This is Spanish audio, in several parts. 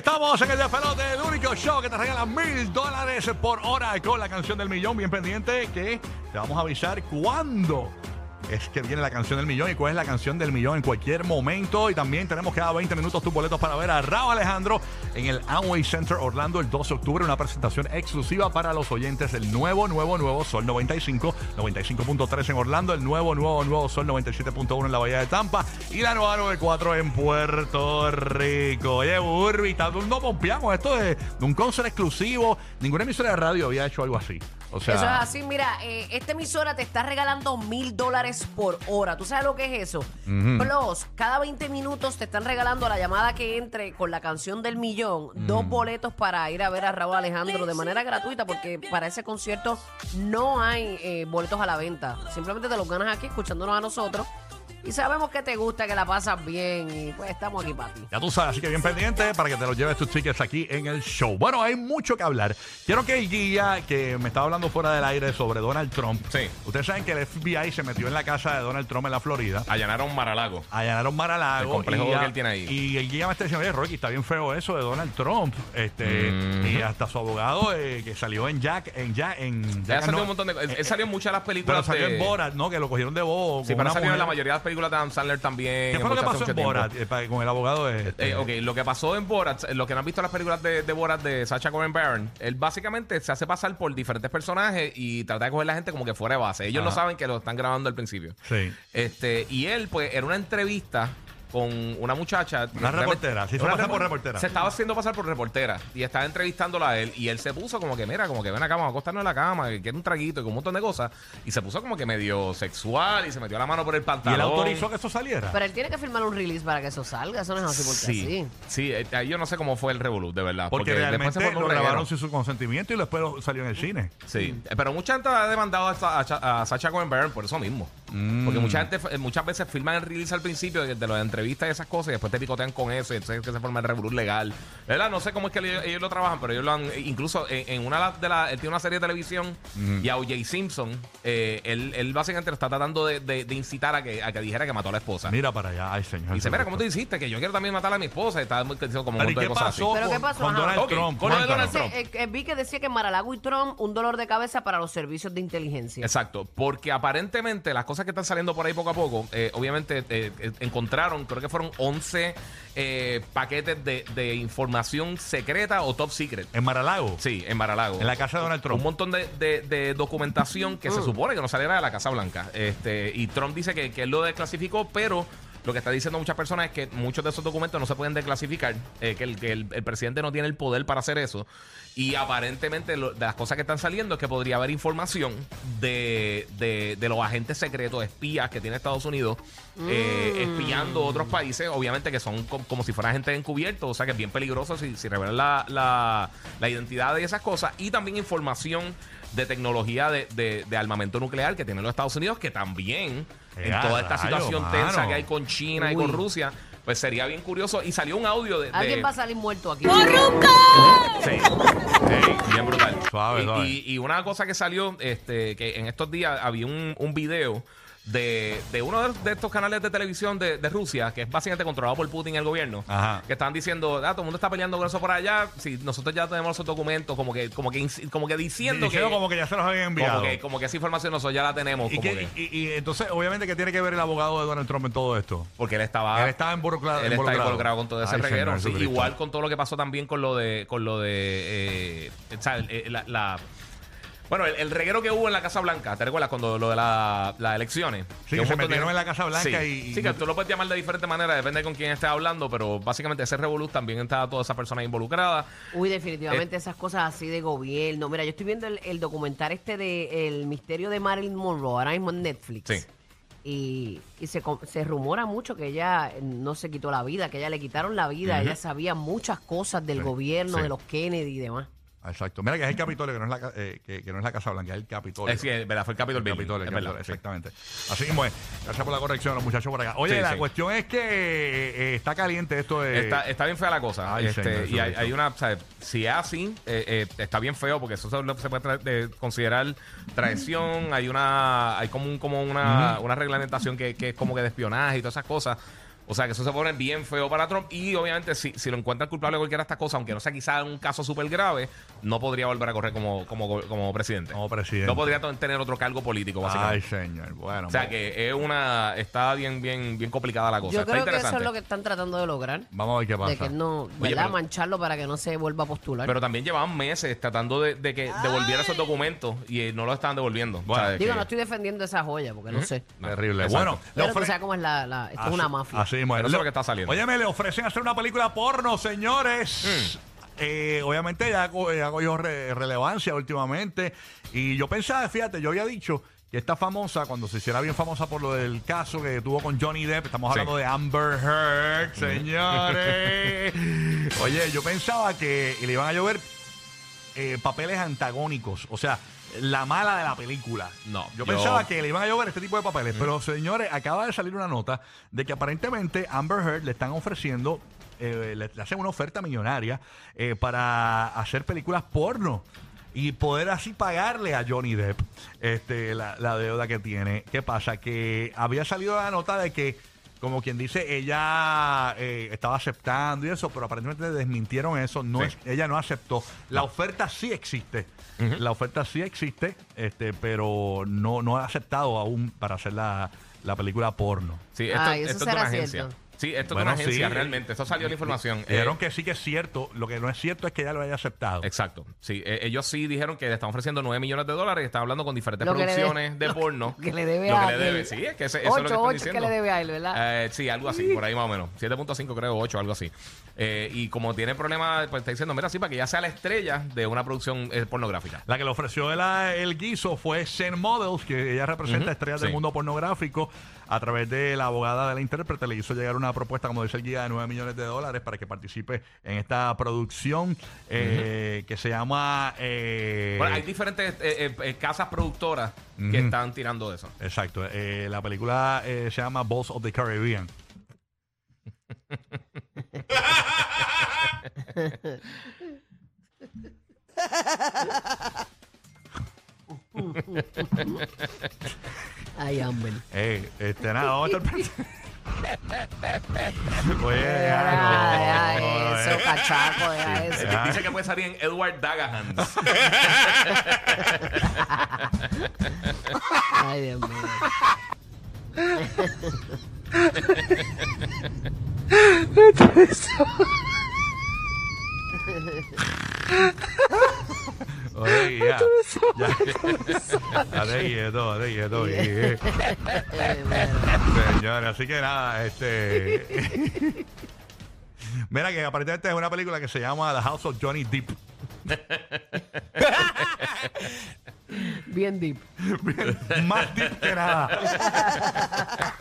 Estamos en el despelote, el único show que te regala mil dólares por hora con la canción del millón. Bien pendiente que te vamos a avisar cuándo es que viene la canción del millón y cuál es la canción del millón en cualquier momento. Y también tenemos cada 20 minutos tus boletos para ver a Raúl Alejandro en el Amway Center Orlando el 12 de octubre. Una presentación exclusiva para los oyentes del nuevo, nuevo, nuevo Sol 95, 95.3 en Orlando, el nuevo, nuevo, nuevo Sol 97.1 en la Bahía de Tampa y la nueva 94 en Puerto Rico. Oye, Burby, no pompeamos esto de, de un concert exclusivo. Ninguna emisora de radio había hecho algo así. O sea, Eso es así, mira, eh, esta emisora te está regalando mil dólares por hora. ¿Tú sabes lo que es eso? Plus, cada 20 minutos te están regalando a la llamada que entre con la canción del millón, dos boletos para ir a ver a Raúl Alejandro de manera gratuita, porque para ese concierto no hay eh, boletos a la venta. Simplemente te los ganas aquí escuchándonos a nosotros. Y sabemos que te gusta, que la pasas bien, y pues estamos aquí para ti. Ya tú sabes, así que bien pendiente para que te los lleves tus tickets aquí en el show. Bueno, hay mucho que hablar. Quiero que el guía que me estaba hablando fuera del aire sobre Donald Trump. Sí. Ustedes saben que el FBI se metió en la casa de Donald Trump en la Florida. Allanaron Maralago. Allanaron Maralago. El complejo y que él tiene ahí. Y el guía me está diciendo, oye, Rocky, está bien feo eso de Donald Trump. Este, Y hasta su abogado eh, que salió en Jack, en Jack, en Él Jack salió no, un montón de cosas. Él salió en muchas de las Pero películas. salió de- en Borat, ¿no? Que lo cogieron de bobo. Sí, pero salió en la mayoría de las películas de Adam Sandler también. ¿Qué fue lo que pasó en. Borat eh, con el abogado de este? Eh, ok, lo que pasó en Borat, eh, lo que no han visto las películas de, de Borat de Sacha Cohen Baron, él básicamente se hace pasar por diferentes personajes y trata de coger la gente como que fuera de base. Ellos no Ajá. saben que lo están grabando al principio. Sí. Este, y él, pues, era una entrevista con una muchacha. Una reportera, Una pasar por repor- reportera. Se estaba haciendo pasar por reportera y estaba entrevistándola a él. Y él se puso como que, mira, como que ven acá, vamos a acostarnos en la cama, que quiere un traguito y con un montón de cosas. Y se puso como que medio sexual y se metió la mano por el ¿Y pantalón. él autorizó que eso saliera? Pero él tiene que firmar un release para que eso salga. Eso no es así porque Sí, así. sí, eh, eh, yo no sé cómo fue el revolú, de verdad. Porque, después realmente se lo grabaron sin su consentimiento y después salió en el cine. Sí, eh, pero mucha gente ha demandado a, Sa- a Cha- a Sacha Cohen por eso mismo. Mm. Porque mucha gente, eh, muchas veces filman el release al principio de, de las entrevistas y esas cosas y después te picotean con eso y entonces es que se forma el revolú legal. Verdad, no sé cómo es que ellos, ellos lo trabajan, pero ellos lo han, eh, incluso en, en una de las, él tiene una serie de televisión y a O.J. Simpson, eh, él, él básicamente lo está tratando de, de- de incitar a que, a que dijera que mató a la esposa. Mira para allá, ay señor. y dice, mira, ¿cómo tú hiciste? Que yo quiero también matar a mi esposa. Y está muy- diciendo como un Pero ¿y montón de cosas así. ¿Pero con, qué pasó? con. Donald Trump? con. Donald eh, eh, vi que decía que Maralago y Trump un dolor de cabeza para los servicios de inteligencia. Exacto, porque aparentemente las cosas que están saliendo por ahí poco a poco, eh, obviamente eh, eh, encontraron, creo que fueron 11 eh, paquetes de, de información secreta o top secret. En Maralago. Sí, en Maralago. En la casa de Donald Trump. Un montón de, de- de documentación que Mm. se supone que no saliera de la Casa Blanca. Este, y Trump dice que, que él lo desclasificó, pero lo que está diciendo muchas personas es que muchos de esos documentos no se pueden desclasificar, eh, que, el, que el, el presidente no tiene el poder para hacer eso. Y aparentemente lo- de las cosas que están saliendo es que podría haber información de, de- de los agentes secretos, espías que tiene Estados Unidos, eh, espiando otros países, obviamente que son com- como si fuera gente encubierto, o sea que es bien peligroso si, si revelan la, la, la identidad de esas cosas. Y también información de tecnología de, de- de armamento nuclear que tienen los Estados Unidos, que también en ¡Eh, toda esta situación mano! tensa que hay con China y con Rusia, pues sería bien curioso. Y salió un audio de... de- Alguien va a salir muerto aquí. Sí, sí, bien brutal. Suave, y, suave. y- y una cosa que salió, este, que en estos días había un, un video de, de uno de, de estos canales de televisión de, de Rusia, que es básicamente controlado por Putin y el gobierno, Ajá. que estaban diciendo, ah, todo el mundo está peleando con eso por allá, si nosotros ya tenemos esos documentos, como que, como que, como que diciendo que, como que ya se los habían enviado. como que, como que esa información nosotros ya la tenemos, ¿Y, como que- y- y entonces, obviamente, ¿qué tiene que ver el abogado de Donald Trump en todo esto? porque él estaba Él estaba involucrado. Él involucrado con todo ese Ay, reguero. Sí, igual con todo lo que pasó también con lo de. Con lo de eh, la, la- bueno, el, el reguero que hubo en la Casa Blanca, ¿te recuerdas cuando lo de la- las elecciones? Sí, que se de- metieron en la Casa Blanca sí, y- Sí, que tú lo puedes llamar de diferentes maneras, depende con quién estés hablando, pero básicamente ese revolú también estaba toda esa persona involucrada. Uy, definitivamente Eh, esas cosas así de gobierno. Mira, yo estoy viendo el, el documental este de El misterio de Marilyn Monroe, ahora mismo en Netflix. Sí. Y, y se, com- se rumora mucho que ella no se quitó la vida, que ella le quitaron la vida. Ella sabía muchas cosas del Sí, gobierno, sí. de los Kennedy y demás. Exacto. Mira que es el Capitolio, que no es la, eh, que, que no es la Casa Blanca, es el Capitolio. Eh, es verdad, fue el Capitol El Building. Capitolio, el Capitolio, exactamente. Así mismo es. Gracias por la corrección, los muchachos por acá. Oye, Sí, la sí. cuestión es que eh, está caliente esto de. Está, está bien fea la cosa. Ay, este, señor, y hay, una, o sea, si es así, eh, eh, está bien feo porque eso se, lo- se puede tra- de- considerar traición. Hay una, hay como un, como una, una reglamentación que, que es como que de espionaje y todas esas cosas. O sea, que eso se pone bien feo para Trump. Y obviamente, si, si lo encuentran culpable de cualquiera de estas cosas, aunque no sea quizá un caso súper grave, no podría volver a correr como, como, como presidente. Como presidente. No podría tener otro cargo político, básicamente. Ay, señor. Bueno. o sea, vamos- que es una. Está bien, bien, bien complicada la cosa. Yo está creo que eso es lo que están tratando de lograr. Vamos a ver qué pasa. De que no, Oye, ¿verdad? pero- Mancharlo para que no se vuelva a postular. Pero también llevaban meses tratando de, de que devolviera esos documentos y eh, no lo estaban devolviendo. Bueno. O sea, de Digo, que- no estoy defendiendo esa joya porque no sé. Terrible. Exacto. Bueno, le Pero tú ofre- sabes cómo es la... la- esto es una mafia. Así mismo es. Pero eso es lo que está saliendo. Óyeme, le ofrecen hacer una película porno, señores. Mm. Eh, obviamente ya co- ya ha cogido re- relevancia últimamente. Y yo pensaba, fíjate, yo había dicho que esta famosa, cuando se hiciera bien famosa por lo del caso que tuvo con Johnny Depp, estamos Sí. hablando de Amber Heard, señores. Oye, yo pensaba que le iban a llover eh, papeles antagónicos. O sea, la mala de la película. No, Yo, yo- pensaba que le iban a llover este tipo de papeles. Pero, señores, acaba de salir una nota de que aparentemente Amber Heard le están ofreciendo, eh, le, le hacen una oferta millonaria eh, para hacer películas porno. Y poder así pagarle a Johnny Depp este, la, la deuda que tiene. ¿Qué pasa? Que había salido la nota de que como quien dice, ella eh, estaba aceptando y eso, pero aparentemente desmintieron eso. No Sí. es, ella no aceptó. La oferta sí existe. La oferta sí existe, este, pero no, no ha aceptado aún para hacer la, la película porno. Sí, esto, Ay, eso esto es de una agencia. cierto. Sí, esto Bueno, es de una agencia sí. realmente. Esto salió la información. Dijeron Eh, que sí que es cierto. Lo que no es cierto es que ella lo haya aceptado. Exacto. Sí, eh, ellos sí dijeron que le están ofreciendo 9 millones de dólares y están hablando con diferentes Lo producciones de- de porno. que le debe Lo a que le él. debe, sí, es que ese- eso es lo que Ocho, están ocho diciendo. que le debe a él, ¿verdad? Eh, sí, algo así, por ahí más o menos. 7.5 creo, 8, algo así. Eh, y como tiene problemas, pues está diciendo, mira, sí, para que ya sea la estrella de una producción eh, pornográfica. La que le ofreció el, el guiso fue Zen Models, que ella representa Ujú, estrellas sí. del mundo pornográfico. A través de la abogada de la intérprete le hizo llegar una propuesta, como dice el guía, de 9 millones de dólares para que participe en esta producción eh, que se llama... eh, Bueno, hay diferentes eh, casas productoras que están tirando de eso. Exacto. eh, la película eh, se llama Balls of the Caribbean. Ay, Amber. Eh, este, nada, vamos a estar pendientes. Oye, Deja, ya, no, no, deja eh. eso, cachaco, deja eso. Dice que puede salir en Edward Dagahans. Ay, Dios mío. Oye, ya. Ya. Date quieto, date quieto. bueno. Señores, así que nada, este. Mira que aparentemente es una película que se llama The House of Johnny Depp. Bien deep. Más deep que nada.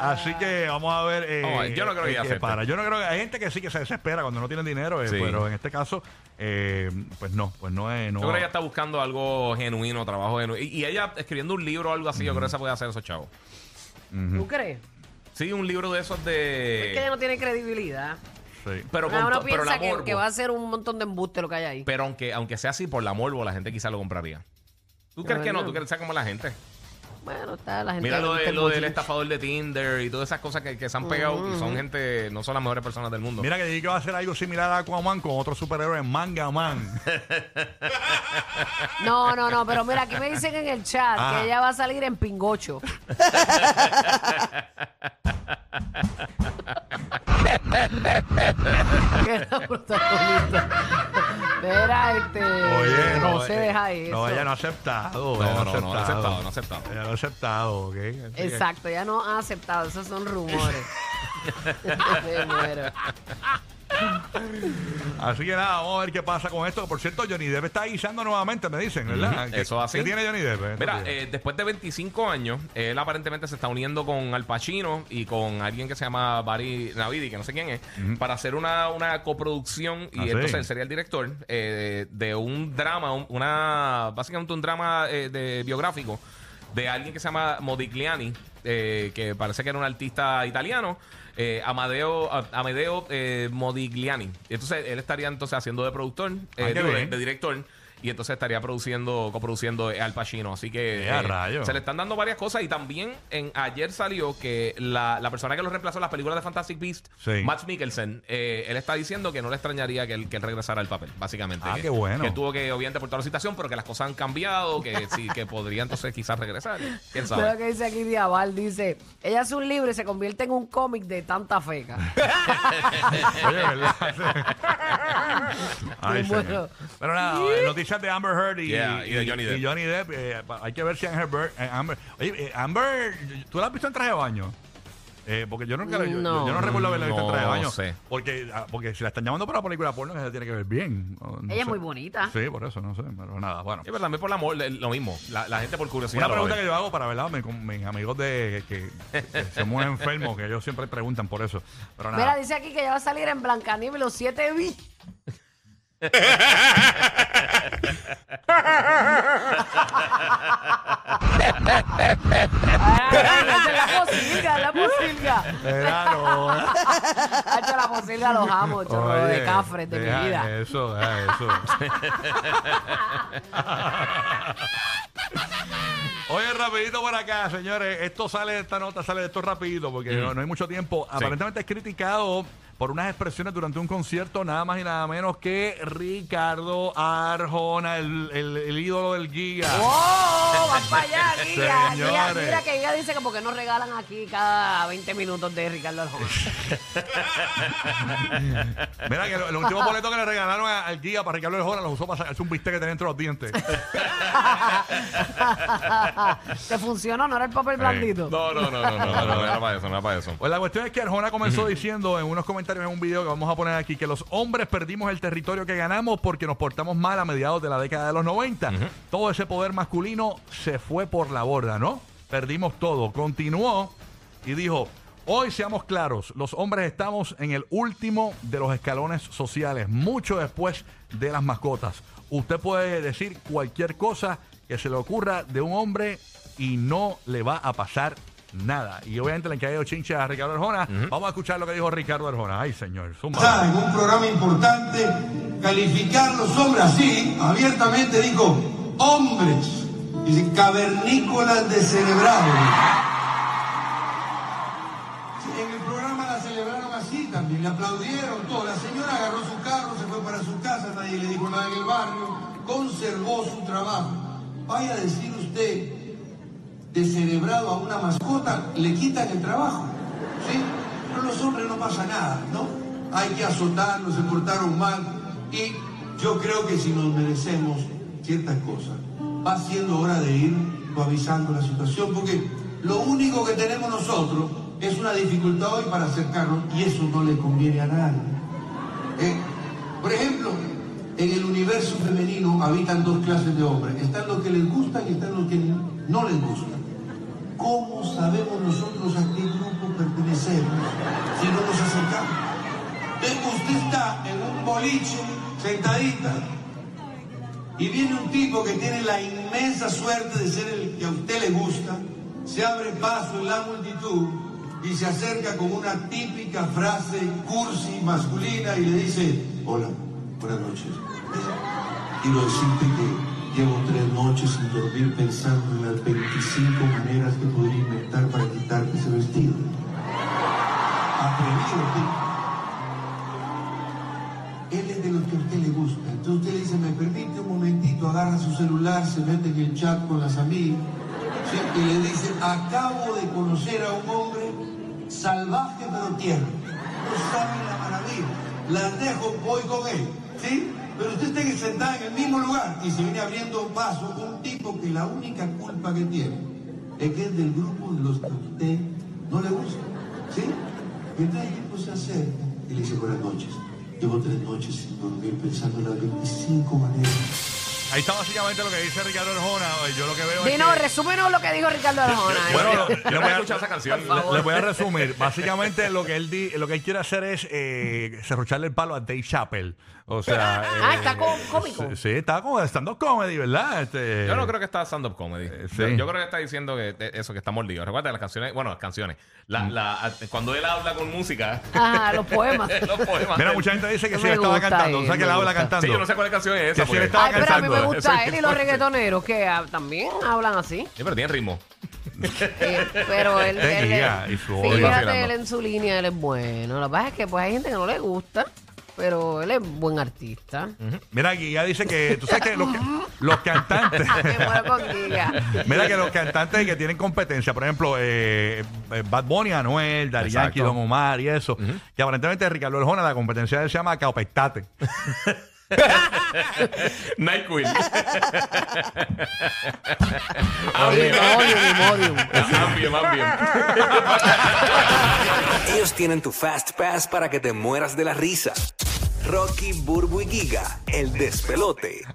Así que vamos a ver. eh, Vamos a ver, yo no creo que eh, ya qué acepte. para. Yo no creo que hay gente que sí que se desespera cuando no tiene dinero, eh, Sí. pero en este caso, eh, pues no, pues no es. No, Yo creo que ella está buscando algo genuino, trabajo genuino. Y, y ella escribiendo un libro o algo así, yo creo que esa puede hacer esos chavos. ¿Tú crees? Sí, un libro de esos Es que ella de. no tiene credibilidad. sí. Pero, con Ah, uno to- pero la piensa que, morbo. que va a ser un montón de embuste lo que hay ahí. Pero aunque, aunque sea así por la morbo, la gente quizá lo compraría. ¿Tú De crees que no? ¿Tú crees que sea como la gente? Bueno, está la gente. Mira lo, de, lo del estafador de Tinder y todas esas cosas que, que se han pegado y son gente, no son las mejores personas del mundo. Mira que dije que va a hacer algo similar a Aquaman con otro superhéroe, Manga Man. No, no, no, pero mira, aquí me dicen en el chat Ah. que ella va a salir en pingocho. que es la protagonista. Mira, este. Oye, no, se eh, deja eso. No, ella no ha aceptado. No, ella no, no, no ha aceptado, no ha aceptado. Ella no ha aceptado, ¿ok? Así que- Exacto, ya no ha aceptado, esos son rumores. Me muero. Así que nada, vamos a ver qué pasa con esto. Por cierto, Johnny Depp está guisando nuevamente, me dicen, ¿verdad? Ujú, ¿Qué- eso así. ¿Qué tiene Johnny Depp? estos Mira, eh, después de 25 años, él aparentemente se está uniendo con Al Pacino y con alguien que se llama Barry Navidi, que no sé quién es, para hacer una, una coproducción. Y Ah, sí. entonces él sería el director eh, de un drama, un- una básicamente un drama eh, de biográfico de alguien que se llama Modigliani, eh, que parece que era un artista italiano. eh, Amadeo, A- Amedeo eh, Modigliani. Entonces él estaría entonces haciendo de productor, eh, Ah, digo, de director. Y entonces estaría produciendo, coproduciendo eh, Al Pacino. Así que Eh, eh, se le están dando varias cosas. Y también en ayer salió que la, la persona que lo reemplazó en las películas de Fantastic Beast, Sí. Max Mikkelsen, eh, él está diciendo que no le extrañaría que él, que él regresara al papel, básicamente. Ah, que, qué bueno. Que tuvo que, obviamente, por toda la situación, pero que las cosas han cambiado, que sí, que podría entonces quizás regresar. ¿Quién sabe? Lo que dice aquí Diabal, dice, ella hace un libro y se convierte en un cómic de tanta feca. Oye, ¿verdad? Ay, bueno. Pero nada, noticias de Amber Heard y, Yeah, y de Johnny Depp. y Johnny Depp, eh, pa- hay que ver si Amber, Bird- eh, Amber. Oye, eh, Amber, ¿tú la has visto en traje de baño? Eh, porque yo nunca la- yo, No. yo no recuerdo haberla visto en traje de No baño. sé. Porque, ah, porque si la están llamando para una película porno, ella tiene que ver bien. No- no Ella es sé. muy bonita. Sí, por eso, no sé. Pero nada, bueno. Sí, pero también por el amor, lo mismo. La, la gente por curiosidad. Una lo pregunta que yo hago para ¿verdad? Mi- con mis amigos de que, muy enfermos, que ellos siempre preguntan por eso. Pero nada. Mira, dice aquí que ella va a salir en Blancanieves los siete vi. La posilga, la posilga. Claro. Hacho, la posilga los amo, chorro de cafres de mi deja vida. Eso, deja eso. Oye, rapidito por acá, señores. Esto sale, esta nota sale de esto rapidito porque no, no hay mucho tiempo. Aparentemente es criticado por unas expresiones durante un concierto, nada más y nada menos que Ricardo Arjona, el, el- el ídolo del Giga. ¡Oh! ¡Van para allá, Guilla! Guilla, Señores. Mira que Guilla dice que porque nos regalan aquí cada 20 minutos de Ricardo Arjona. Mira que el, último boleto que le regalaron al Giga para Ricardo Arjona los usó para sacarse un bistec que tenía entre los dientes. ¿Te funcionó? ¿No era el papel blandito? No, no, no, no, no, no, no, no era para eso, no era para eso. Pues la cuestión es que Arjona comenzó diciendo en unos comentarios en un video que vamos a poner aquí que los hombres perdimos el territorio que ganamos porque nos portamos mal a mediados de la década de los 90. Todo ese poder masculino se fue por la borda, ¿no? Perdimos todo. Continuó y dijo, hoy seamos claros, los hombres estamos en el último de los escalones sociales, mucho después de las mascotas. Usted puede decir cualquier cosa que se le ocurra de un hombre y no le va a pasar nada. Y obviamente le han caído chinches a Ricardo Arjona. Vamos a escuchar lo que dijo Ricardo Arjona. Ay, señor. zumba. está en un programa importante, calificar los hombres así, abiertamente dijo, hombres, dice, cavernícolas descerebrados. Sí, En el programa la celebraron así también, le aplaudieron todo. La señora agarró su carro, se fue para su casa, nadie le dijo nada en el barrio, conservó su trabajo. Vaya a decir usted, descerebrado a una mascota, le quitan el trabajo. ¿sí? Pero los hombres no pasa nada, ¿no? Hay que azotarlos, se portaron mal. Y yo creo que si nos merecemos ciertas cosas, va siendo hora de ir suavizando la situación, porque lo único que tenemos nosotros es una dificultad hoy para acercarnos y eso no le conviene a nadie. Eh, por ejemplo, en el universo femenino habitan dos clases de hombres. Están los que les gustan y están los que no les gustan. ¿Cómo sabemos nosotros a qué grupo pertenecemos si no nos acercamos? Usted está en un boliche, sentadita, y viene un tipo que tiene la inmensa suerte de ser el que a usted le gusta, se abre paso en la multitud y se acerca con una típica frase cursi masculina y le dice, hola, buenas noches. Quiero decirte que llevo tres noches sin dormir pensando en las 25 maneras que podría inventar para quitarte ese vestido. Atrevido. Él es de los que a usted le gusta. Entonces usted le dice, me permite un momentito, agarra su celular, se mete en el chat con las amigas. Y le dice, acabo de conocer a un hombre salvaje pero tierno. No sabe la maravilla. Las dejo, voy con él. ¿Sí? Pero usted está sentada en el mismo lugar y se viene abriendo paso un tipo que la única culpa que tiene es que es del grupo de los que a usted no le gusta. ¿Sí? Y entonces el tipo se acerca y le dice buenas noches. Llevo tres noches sin dormir pensando en las 25 maneras. Ahí está básicamente lo que dice Ricardo Arjona. Yo lo que veo es Dino, que- resúmenos lo que dijo Ricardo Arjona. Bueno, Yo le no voy a- escuchado esa canción. Favor. Les voy a resumir. Básicamente lo que él di- lo que él quiere hacer es eh, serrucharle el palo a Dave Chappelle. O sea, Ah, eh, está có- cómico. Sí, sí, está como de stand-up comedy, ¿verdad? Este, Yo no creo que está stand-up comedy. Eh, sí. Yo, yo creo que está diciendo que eh, eso, que está mordido. Recuerda las canciones, bueno, las canciones. La, la- cuando él habla con música, Ajá, los poemas. los poemas. Mira, mucha gente dice que No me él estaba gusta cantando. él, ¿Sabes que me él habla gusta. cantando? Sí, yo no sé cuál canción es esa. Que si él porque- estaba Ay, pero a mí me gusta él y los reggaetoneros que ah, también hablan así. Sí, pero tiene ritmo. Eh, pero él, Te él- guía y su odio. fíjate, él en su línea, él es bueno. Lo que pasa es que pues hay gente que no le gusta, pero él es buen artista. Mira, ya dice que tú sabes que los, los cantantes. Me muero con Giga. Mira que los cantantes que tienen competencia, por ejemplo, eh, eh, Bad Bunny, Anuel, Daddy Exacto. Yankee, Don Omar y eso, que aparentemente Ricardo Arjona, la competencia de él se llama Caopectate. Oye, Imodium. Ambien, Ambien. Ellos tienen tu Fast Pass para que te mueras de la risa. Rocky, Burbu y Giga, el despelote.